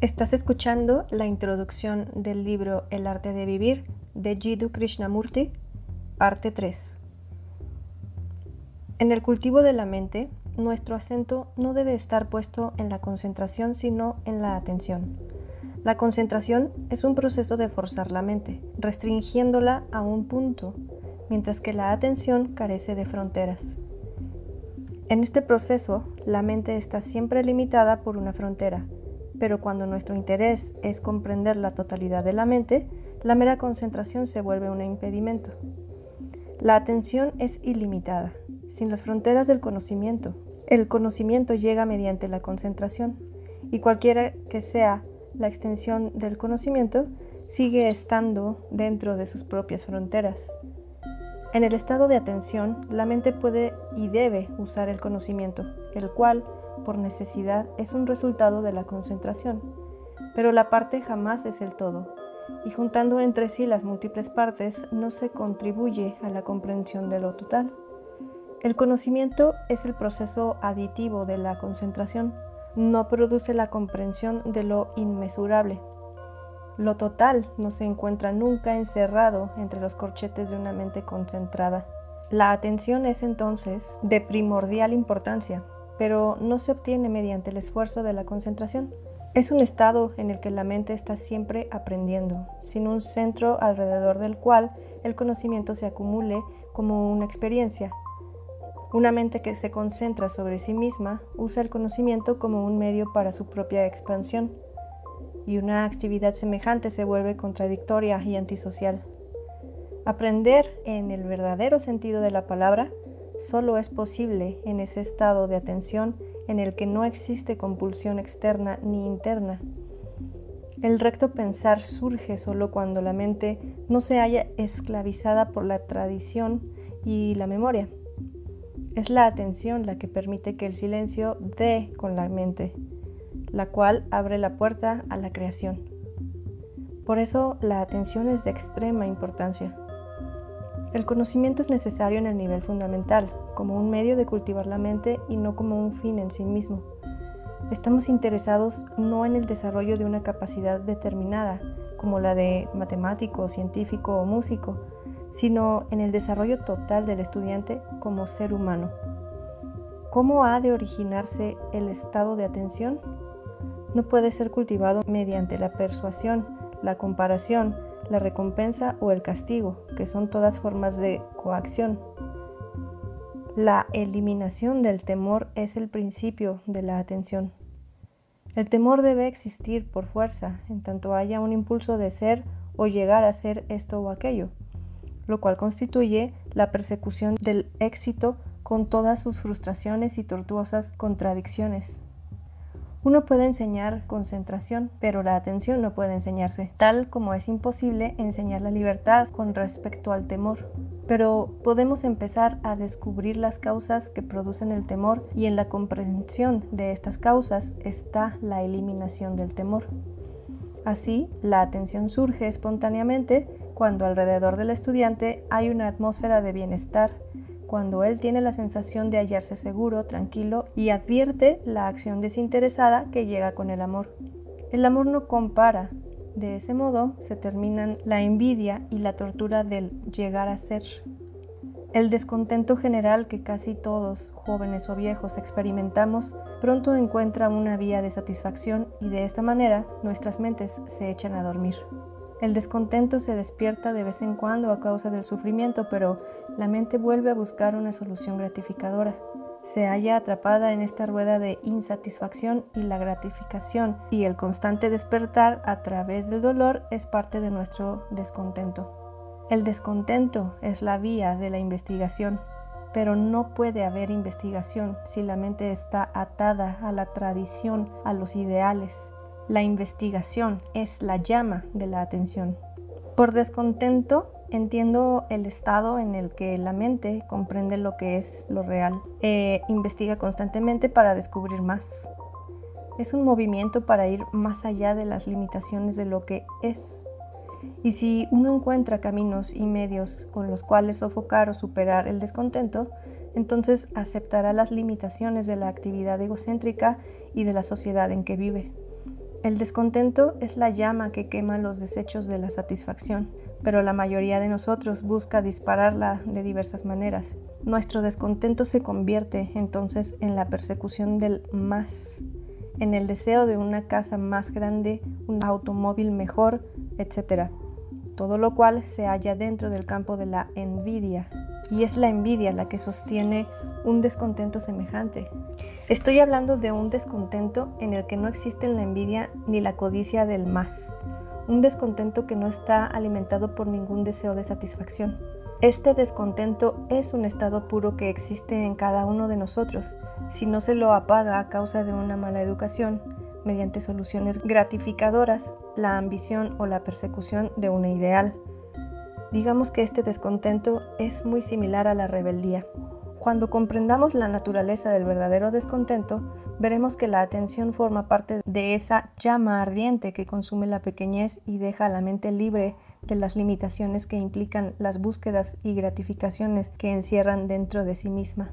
Estás escuchando la introducción del libro El arte de vivir de Jiddu Krishnamurti, parte 3. En el cultivo de la mente, nuestro acento no debe estar puesto en la concentración, sino en la atención. La concentración es un proceso de forzar la mente, restringiéndola a un punto, mientras que la atención carece de fronteras. En este proceso, la mente está siempre limitada por una frontera, pero cuando nuestro interés es comprender la totalidad de la mente, la mera concentración se vuelve un impedimento. La atención es ilimitada, sin las fronteras del conocimiento. El conocimiento llega mediante la concentración, y cualquiera que sea la extensión del conocimiento, sigue estando dentro de sus propias fronteras. En el estado de atención, la mente puede y debe usar el conocimiento, el cual, por necesidad, es un resultado de la concentración, pero la parte jamás es el todo, y juntando entre sí las múltiples partes no se contribuye a la comprensión de lo total. El conocimiento es el proceso aditivo de la concentración, no produce la comprensión de lo inmesurable. Lo total no se encuentra nunca encerrado entre los corchetes de una mente concentrada. La atención es entonces de primordial importancia, pero no se obtiene mediante el esfuerzo de la concentración. Es un estado en el que la mente está siempre aprendiendo, sin un centro alrededor del cual el conocimiento se acumule como una experiencia, una mente que se concentra sobre sí misma usa el conocimiento como un medio para su propia expansión, y una actividad semejante se vuelve contradictoria y antisocial. Aprender en el verdadero sentido de la palabra solo es posible en ese estado de atención en el que no existe compulsión externa ni interna. El recto pensar surge solo cuando la mente no se haya esclavizada por la tradición y la memoria. Es la atención la que permite que el silencio dé con la mente, la cual abre la puerta a la creación. Por eso la atención es de extrema importancia. El conocimiento es necesario en el nivel fundamental, como un medio de cultivar la mente y no como un fin en sí mismo. Estamos interesados no en el desarrollo de una capacidad determinada, como la de matemático, científico o músico, sino en el desarrollo total del estudiante como ser humano. ¿Cómo ha de originarse el estado de atención? No puede ser cultivado mediante la persuasión, la comparación, la recompensa o el castigo, que son todas formas de coacción. La eliminación del temor es el principio de la atención. El temor debe existir por fuerza, en tanto haya un impulso de ser o llegar a ser esto o aquello lo cual constituye la persecución del éxito con todas sus frustraciones y tortuosas contradicciones. Uno puede enseñar concentración, pero la atención no puede enseñarse, tal como es imposible enseñar la libertad con respecto al temor. Pero podemos empezar a descubrir las causas que producen el temor y en la comprensión de estas causas está la eliminación del temor. Así, la atención surge espontáneamente cuando alrededor del estudiante hay una atmósfera de bienestar, cuando él tiene la sensación de hallarse seguro, tranquilo y advierte la acción desinteresada que llega con el amor. El amor no compara. De ese modo se terminan la envidia y la tortura del llegar a ser. El descontento general que casi todos, jóvenes o viejos, experimentamos, pronto encuentra una vía de satisfacción y de esta manera nuestras mentes se echan a dormir. El descontento se despierta de vez en cuando a causa del sufrimiento, pero la mente vuelve a buscar una solución gratificadora. Se halla atrapada en esta rueda de insatisfacción y la gratificación, y el constante despertar a través del dolor es parte de nuestro descontento. El descontento es la vía de la investigación, pero no puede haber investigación si la mente está atada a la tradición, a los ideales, la investigación es la llama de la atención. Por descontento, entiendo el estado en el que la mente comprende lo que es lo real e investiga constantemente para descubrir más. Es un movimiento para ir más allá de las limitaciones de lo que es. Y si uno encuentra caminos y medios con los cuales sofocar o superar el descontento, entonces aceptará las limitaciones de la actividad egocéntrica y de la sociedad en que vive. El descontento es la llama que quema los desechos de la satisfacción, pero la mayoría de nosotros busca dispararla de diversas maneras. Nuestro descontento se convierte entonces en la persecución del más, en el deseo de una casa más grande, un automóvil mejor, etc. Todo lo cual se halla dentro del campo de la envidia, y es la envidia la que sostiene un descontento semejante. Estoy hablando de un descontento en el que no existen la envidia ni la codicia del más, un descontento que no está alimentado por ningún deseo de satisfacción. Este descontento es un estado puro que existe en cada uno de nosotros. Si no se lo apaga a causa de una mala educación, mediante soluciones gratificadoras, la ambición o la persecución de un ideal. Digamos que este descontento es muy similar a la rebeldía. Cuando comprendamos la naturaleza del verdadero descontento, veremos que la atención forma parte de esa llama ardiente que consume la pequeñez y deja a la mente libre de las limitaciones que implican las búsquedas y gratificaciones que encierran dentro de sí misma.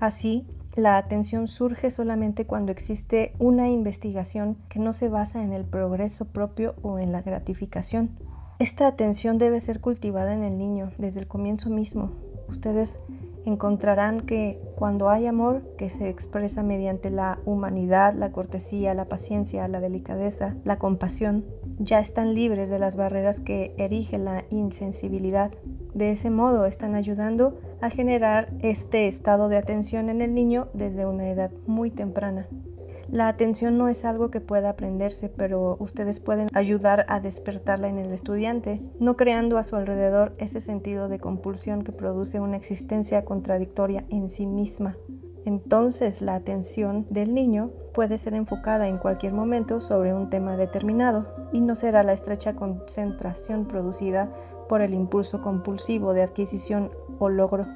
Así, la atención surge solamente cuando existe una investigación que no se basa en el progreso propio o en la gratificación. Esta atención debe ser cultivada en el niño desde el comienzo mismo. Ustedes encontrarán que cuando hay amor que se expresa mediante la humanidad, la cortesía, la paciencia, la delicadeza, la compasión, ya están libres de las barreras que erige la insensibilidad. De ese modo están ayudando a generar este estado de atención en el niño desde una edad muy temprana. La atención no es algo que pueda aprenderse, pero ustedes pueden ayudar a despertarla en el estudiante, no creando a su alrededor ese sentido de compulsión que produce una existencia contradictoria en sí misma. Entonces la atención del niño puede ser enfocada en cualquier momento sobre un tema determinado y no será la estrecha concentración producida por el impulso compulsivo de adquisición o logro.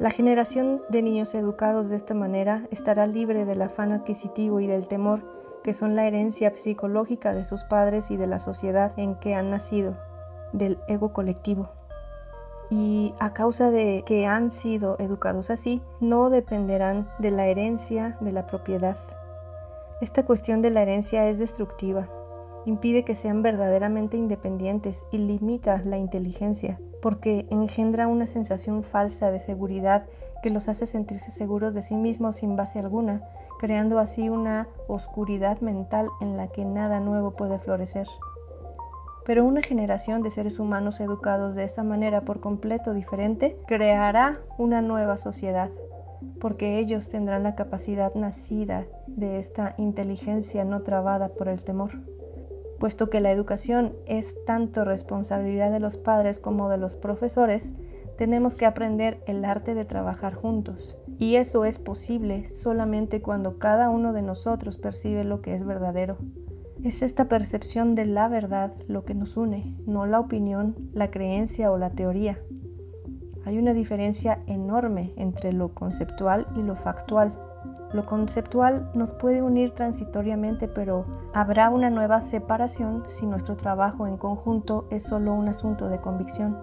La generación de niños educados de esta manera estará libre del afán adquisitivo y del temor que son la herencia psicológica de sus padres y de la sociedad en que han nacido, del ego colectivo. Y a causa de que han sido educados así, no dependerán de la herencia de la propiedad. Esta cuestión de la herencia es destructiva, impide que sean verdaderamente independientes y limita la inteligencia porque engendra una sensación falsa de seguridad que los hace sentirse seguros de sí mismos sin base alguna, creando así una oscuridad mental en la que nada nuevo puede florecer. Pero una generación de seres humanos educados de esta manera por completo diferente creará una nueva sociedad, porque ellos tendrán la capacidad nacida de esta inteligencia no trabada por el temor puesto que la educación es tanto responsabilidad de los padres como de los profesores, tenemos que aprender el arte de trabajar juntos. Y eso es posible solamente cuando cada uno de nosotros percibe lo que es verdadero. Es esta percepción de la verdad lo que nos une, no la opinión, la creencia o la teoría. Hay una diferencia enorme entre lo conceptual y lo factual. Lo conceptual nos puede unir transitoriamente, pero habrá una nueva separación si nuestro trabajo en conjunto es solo un asunto de convicción.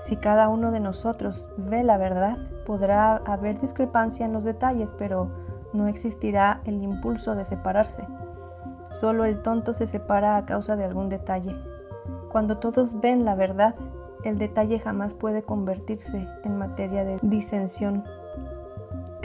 Si cada uno de nosotros ve la verdad, podrá haber discrepancia en los detalles, pero no existirá el impulso de separarse. Solo el tonto se separa a causa de algún detalle. Cuando todos ven la verdad, el detalle jamás puede convertirse en materia de disensión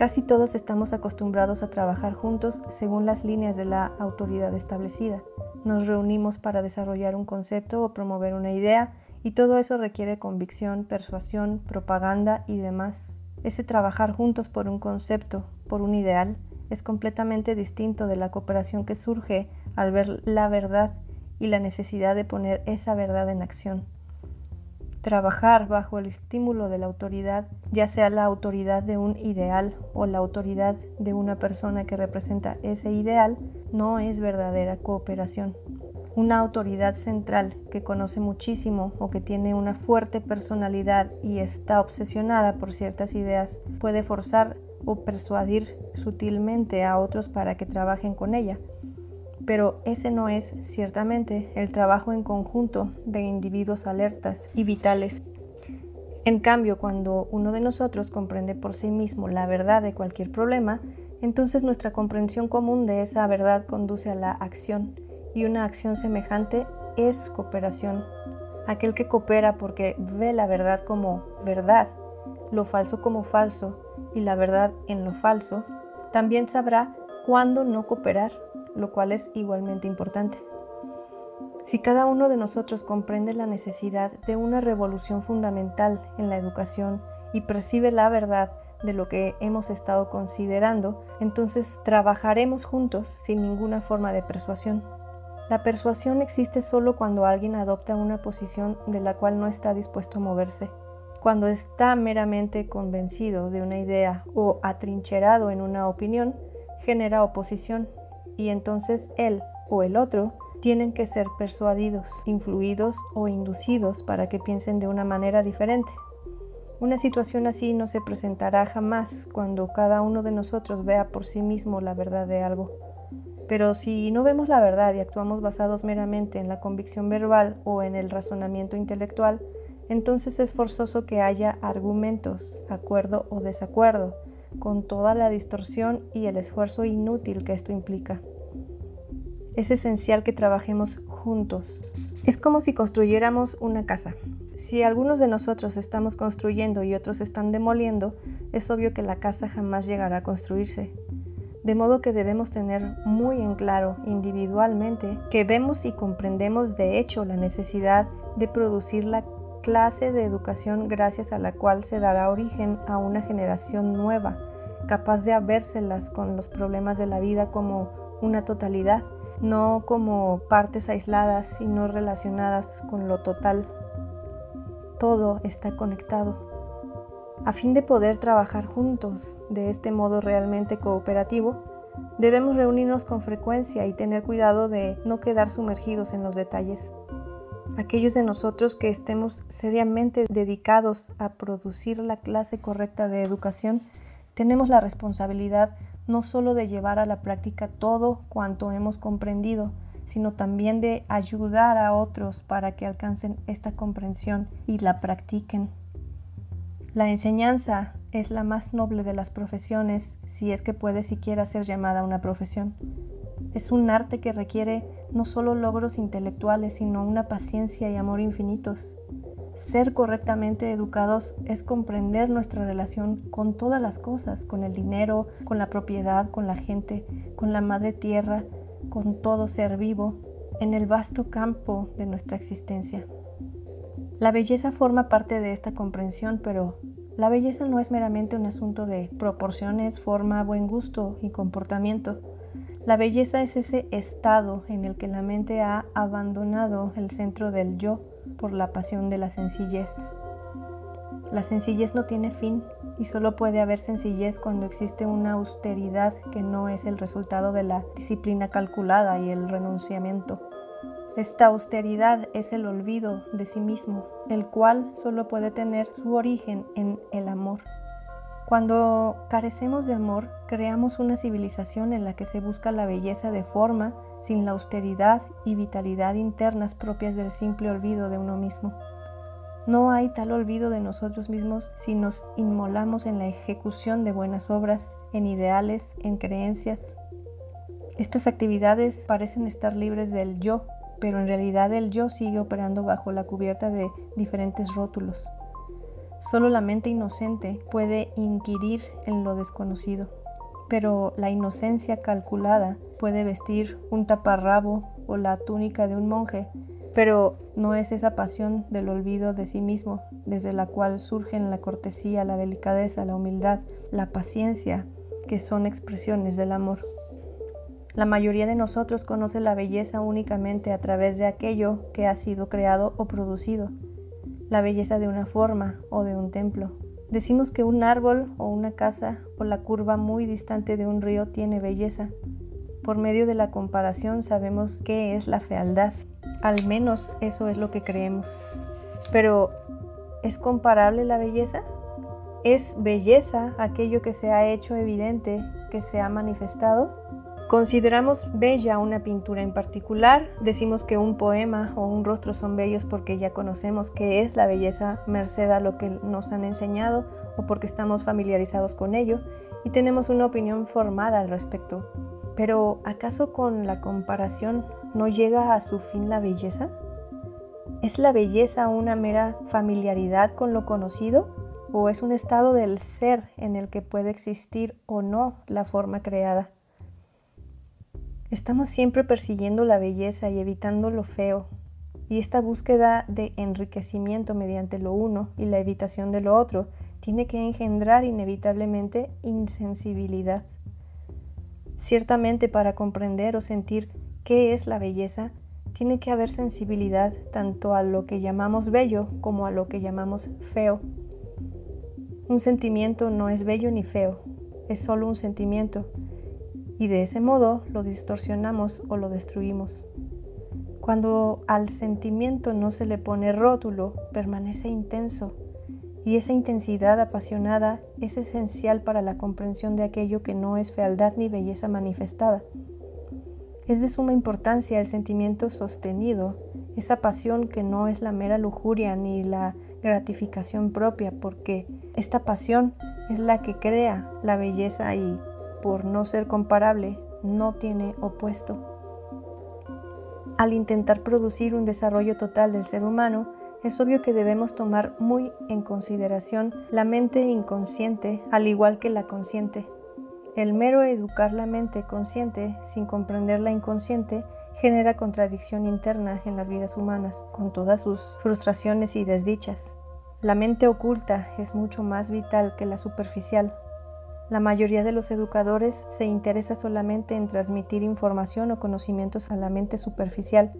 Casi todos estamos acostumbrados a trabajar juntos según las líneas de la autoridad establecida. Nos reunimos para desarrollar un concepto o promover una idea y todo eso requiere convicción, persuasión, propaganda y demás. Ese trabajar juntos por un concepto, por un ideal, es completamente distinto de la cooperación que surge al ver la verdad y la necesidad de poner esa verdad en acción. Trabajar bajo el estímulo de la autoridad, ya sea la autoridad de un ideal o la autoridad de una persona que representa ese ideal, no es verdadera cooperación. Una autoridad central que conoce muchísimo o que tiene una fuerte personalidad y está obsesionada por ciertas ideas puede forzar o persuadir sutilmente a otros para que trabajen con ella, pero ese no es ciertamente el trabajo en conjunto de individuos alertas y vitales. En cambio, cuando uno de nosotros comprende por sí mismo la verdad de cualquier problema, entonces nuestra comprensión común de esa verdad conduce a la acción y una acción semejante es cooperación. Aquel que coopera porque ve la verdad como verdad, lo falso como falso y la verdad en lo falso, también sabrá cuándo no cooperar, lo cual es igualmente importante. Si cada uno de nosotros comprende la necesidad de una revolución fundamental en la educación y percibe la verdad de lo que hemos estado considerando, entonces trabajaremos juntos sin ninguna forma de persuasión. La persuasión existe solo cuando alguien adopta una posición de la cual no está dispuesto a moverse. Cuando está meramente convencido de una idea o atrincherado en una opinión, genera oposición y entonces él o el otro tienen que ser persuadidos, influidos o inducidos para que piensen de una manera diferente. Una situación así no se presentará jamás cuando cada uno de nosotros vea por sí mismo la verdad de algo. Pero si no vemos la verdad y actuamos basados meramente en la convicción verbal o en el razonamiento intelectual, entonces es forzoso que haya argumentos, acuerdo o desacuerdo, con toda la distorsión y el esfuerzo inútil que esto implica. Es esencial que trabajemos juntos. Es como si construyéramos una casa. Si algunos de nosotros estamos construyendo y otros están demoliendo, es obvio que la casa jamás llegará a construirse. De modo que debemos tener muy en claro individualmente que vemos y comprendemos de hecho la necesidad de producir la clase de educación gracias a la cual se dará origen a una generación nueva, capaz de habérselas con los problemas de la vida como una totalidad, no como partes aisladas y no relacionadas con lo total todo está conectado. A fin de poder trabajar juntos de este modo realmente cooperativo, debemos reunirnos con frecuencia y tener cuidado de no quedar sumergidos en los detalles. Aquellos de nosotros que estemos seriamente dedicados a producir la clase correcta de educación, tenemos la responsabilidad no solo de llevar a la práctica todo cuanto hemos comprendido, sino también de ayudar a otros para que alcancen esta comprensión y la practiquen. La enseñanza es la más noble de las profesiones, si es que puede siquiera ser llamada una profesión. Es un arte que requiere no solo logros intelectuales, sino una paciencia y amor infinitos. Ser correctamente educados es comprender nuestra relación con todas las cosas, con el dinero, con la propiedad, con la gente, con la madre tierra, con todo ser vivo en el vasto campo de nuestra existencia. La belleza forma parte de esta comprensión, pero la belleza no es meramente un asunto de proporciones, forma, buen gusto y comportamiento. La belleza es ese estado en el que la mente ha abandonado el centro del yo por la pasión de la sencillez. La sencillez no tiene fin y solo puede haber sencillez cuando existe una austeridad que no es el resultado de la disciplina calculada y el renunciamiento. Esta austeridad es el olvido de sí mismo, el cual solo puede tener su origen en el amor. Cuando carecemos de amor, creamos una civilización en la que se busca la belleza de forma sin la austeridad y vitalidad internas propias del simple olvido de uno mismo. No hay tal olvido de nosotros mismos si nos inmolamos en la ejecución de buenas obras, en ideales, en creencias. Estas actividades parecen estar libres del yo, pero en realidad el yo sigue operando bajo la cubierta de diferentes rótulos. Solo la mente inocente puede inquirir en lo desconocido, pero la inocencia calculada puede vestir un taparrabo o la túnica de un monje pero no es esa pasión del olvido de sí mismo, desde la cual surgen la cortesía, la delicadeza, la humildad, la paciencia, que son expresiones del amor. La mayoría de nosotros conoce la belleza únicamente a través de aquello que ha sido creado o producido, la belleza de una forma o de un templo. Decimos que un árbol o una casa o la curva muy distante de un río tiene belleza. Por medio de la comparación sabemos qué es la fealdad al menos eso es lo que creemos. Pero, ¿es comparable la belleza? ¿Es belleza aquello que se ha hecho evidente, que se ha manifestado? Consideramos bella una pintura en particular, decimos que un poema o un rostro son bellos porque ya conocemos qué es la belleza merced a lo que nos han enseñado o porque estamos familiarizados con ello, y tenemos una opinión formada al respecto. Pero ¿acaso con la comparación no llega a su fin la belleza? ¿Es la belleza una mera familiaridad con lo conocido o es un estado del ser en el que puede existir o no la forma creada? Estamos siempre persiguiendo la belleza y evitando lo feo, y esta búsqueda de enriquecimiento mediante lo uno y la evitación de lo otro tiene que engendrar inevitablemente insensibilidad. Ciertamente para comprender o sentir qué es la belleza, tiene que haber sensibilidad tanto a lo que llamamos bello como a lo que llamamos feo. Un sentimiento no es bello ni feo, es solo un sentimiento, y de ese modo lo distorsionamos o lo destruimos. Cuando al sentimiento no se le pone rótulo, permanece intenso, y esa intensidad apasionada es esencial para la comprensión de aquello que no es fealdad ni belleza manifestada. Es de suma importancia el sentimiento sostenido, esa pasión que no es la mera lujuria ni la gratificación propia, porque esta pasión es la que crea la belleza y, por no ser comparable, no tiene opuesto. Al intentar producir un desarrollo total del ser humano, es obvio que debemos tomar muy en consideración la mente inconsciente al igual que la consciente. El mero educar la mente consciente sin comprender la inconsciente genera contradicción interna en las vidas humanas, con todas sus frustraciones y desdichas. La mente oculta es mucho más vital que la superficial. La mayoría de los educadores se interesa solamente en transmitir información o conocimientos a la mente superficial,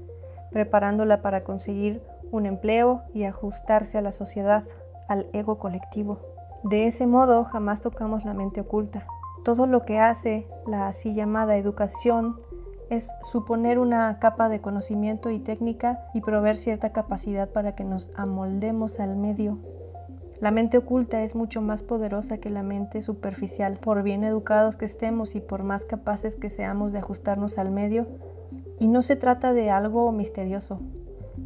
preparándola para conseguir un empleo y ajustarse a la sociedad, al ego colectivo. De ese modo jamás tocamos la mente oculta. Todo lo que hace la así llamada educación es suponer una capa de conocimiento y técnica y proveer cierta capacidad para que nos amoldemos al medio. La mente oculta es mucho más poderosa que la mente superficial. Por bien educados que estemos y por más capaces que seamos de ajustarnos al medio, y no se trata de algo misterioso,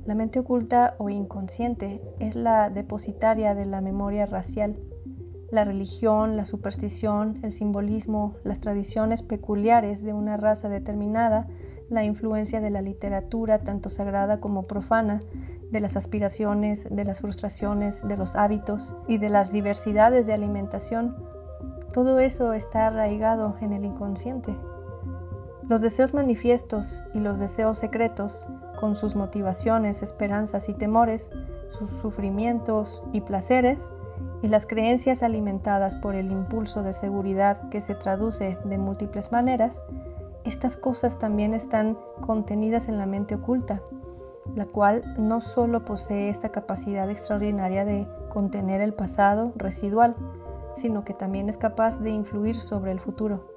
la mente oculta o inconsciente es la depositaria de la memoria racial. La religión, la superstición, el simbolismo, las tradiciones peculiares de una raza determinada, la influencia de la literatura, tanto sagrada como profana, de las aspiraciones, de las frustraciones, de los hábitos y de las diversidades de alimentación, todo eso está arraigado en el inconsciente. Los deseos manifiestos y los deseos secretos con sus motivaciones, esperanzas y temores, sus sufrimientos y placeres, y las creencias alimentadas por el impulso de seguridad que se traduce de múltiples maneras, estas cosas también están contenidas en la mente oculta, la cual no solo posee esta capacidad extraordinaria de contener el pasado residual, sino que también es capaz de influir sobre el futuro.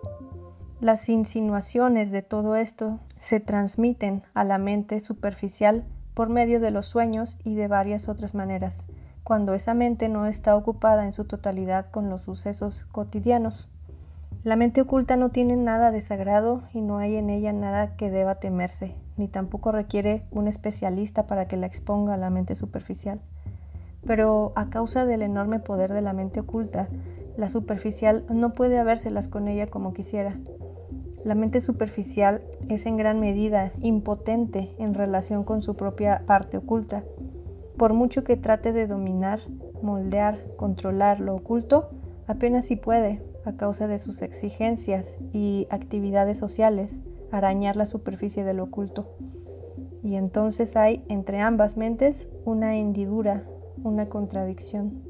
Las insinuaciones de todo esto se transmiten a la mente superficial por medio de los sueños y de varias otras maneras, cuando esa mente no está ocupada en su totalidad con los sucesos cotidianos. La mente oculta no tiene nada de sagrado y no hay en ella nada que deba temerse, ni tampoco requiere un especialista para que la exponga a la mente superficial. Pero a causa del enorme poder de la mente oculta, la superficial no puede habérselas con ella como quisiera. La mente superficial es en gran medida impotente en relación con su propia parte oculta. Por mucho que trate de dominar, moldear, controlar lo oculto, apenas si puede, a causa de sus exigencias y actividades sociales, arañar la superficie del oculto. Y entonces hay entre ambas mentes una hendidura, una contradicción.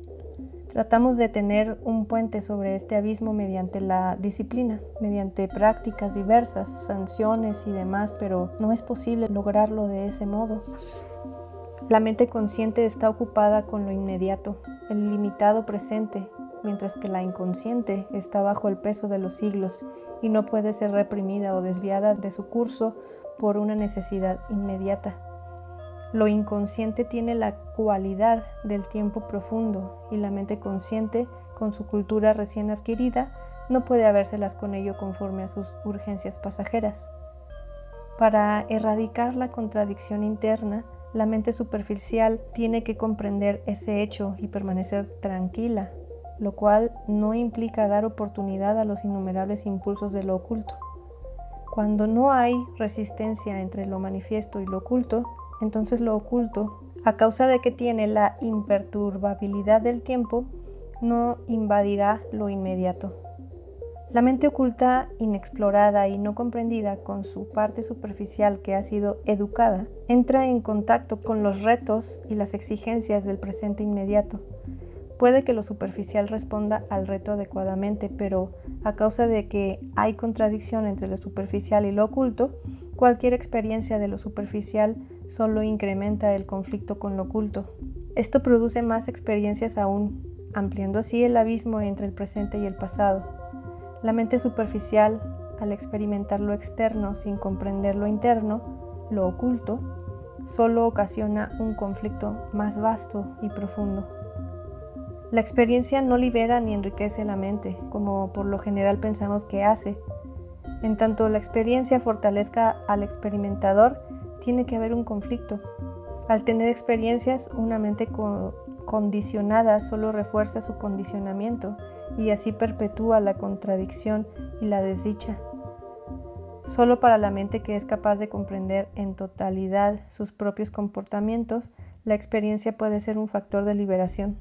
Tratamos de tener un puente sobre este abismo mediante la disciplina, mediante prácticas diversas, sanciones y demás, pero no es posible lograrlo de ese modo. La mente consciente está ocupada con lo inmediato, el limitado presente, mientras que la inconsciente está bajo el peso de los siglos y no puede ser reprimida o desviada de su curso por una necesidad inmediata. Lo inconsciente tiene la cualidad del tiempo profundo y la mente consciente, con su cultura recién adquirida, no puede habérselas con ello conforme a sus urgencias pasajeras. Para erradicar la contradicción interna, la mente superficial tiene que comprender ese hecho y permanecer tranquila, lo cual no implica dar oportunidad a los innumerables impulsos de lo oculto. Cuando no hay resistencia entre lo manifiesto y lo oculto, entonces lo oculto, a causa de que tiene la imperturbabilidad del tiempo, no invadirá lo inmediato. La mente oculta, inexplorada y no comprendida con su parte superficial que ha sido educada, entra en contacto con los retos y las exigencias del presente inmediato. Puede que lo superficial responda al reto adecuadamente, pero a causa de que hay contradicción entre lo superficial y lo oculto, cualquier experiencia de lo superficial solo incrementa el conflicto con lo oculto. Esto produce más experiencias aún, ampliando así el abismo entre el presente y el pasado. La mente superficial, al experimentar lo externo sin comprender lo interno, lo oculto, solo ocasiona un conflicto más vasto y profundo. La experiencia no libera ni enriquece la mente, como por lo general pensamos que hace. En tanto la experiencia fortalezca al experimentador, tiene que haber un conflicto. Al tener experiencias, una mente condicionada solo refuerza su condicionamiento y así perpetúa la contradicción y la desdicha. Solo para la mente que es capaz de comprender en totalidad sus propios comportamientos, la experiencia puede ser un factor de liberación.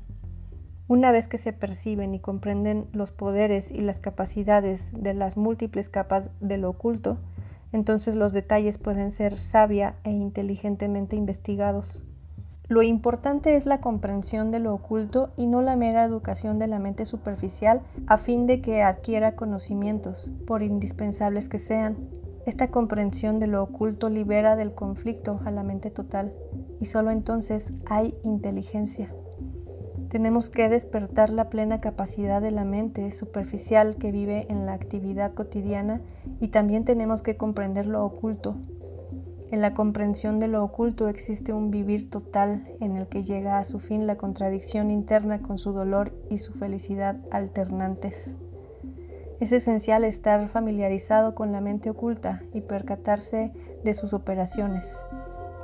Una vez que se perciben y comprenden los poderes y las capacidades de las múltiples capas de lo oculto, entonces los detalles pueden ser sabia e inteligentemente investigados. Lo importante es la comprensión de lo oculto y no la mera educación de la mente superficial a fin de que adquiera conocimientos, por indispensables que sean. Esta comprensión de lo oculto libera del conflicto a la mente total y solo entonces hay inteligencia. Tenemos que despertar la plena capacidad de la mente superficial que vive en la actividad cotidiana y también tenemos que comprender lo oculto, en la comprensión de lo oculto existe un vivir total en el que llega a su fin la contradicción interna con su dolor y su felicidad alternantes. Es esencial estar familiarizado con la mente oculta y percatarse de sus operaciones,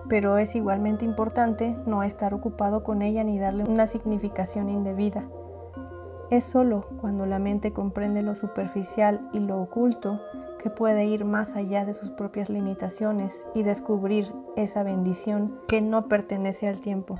pero es igualmente importante no estar ocupado con ella ni darle una significación indebida. Es sólo cuando la mente comprende lo superficial y lo oculto que puede ir más allá de sus propias limitaciones y descubrir esa bendición que no pertenece al tiempo.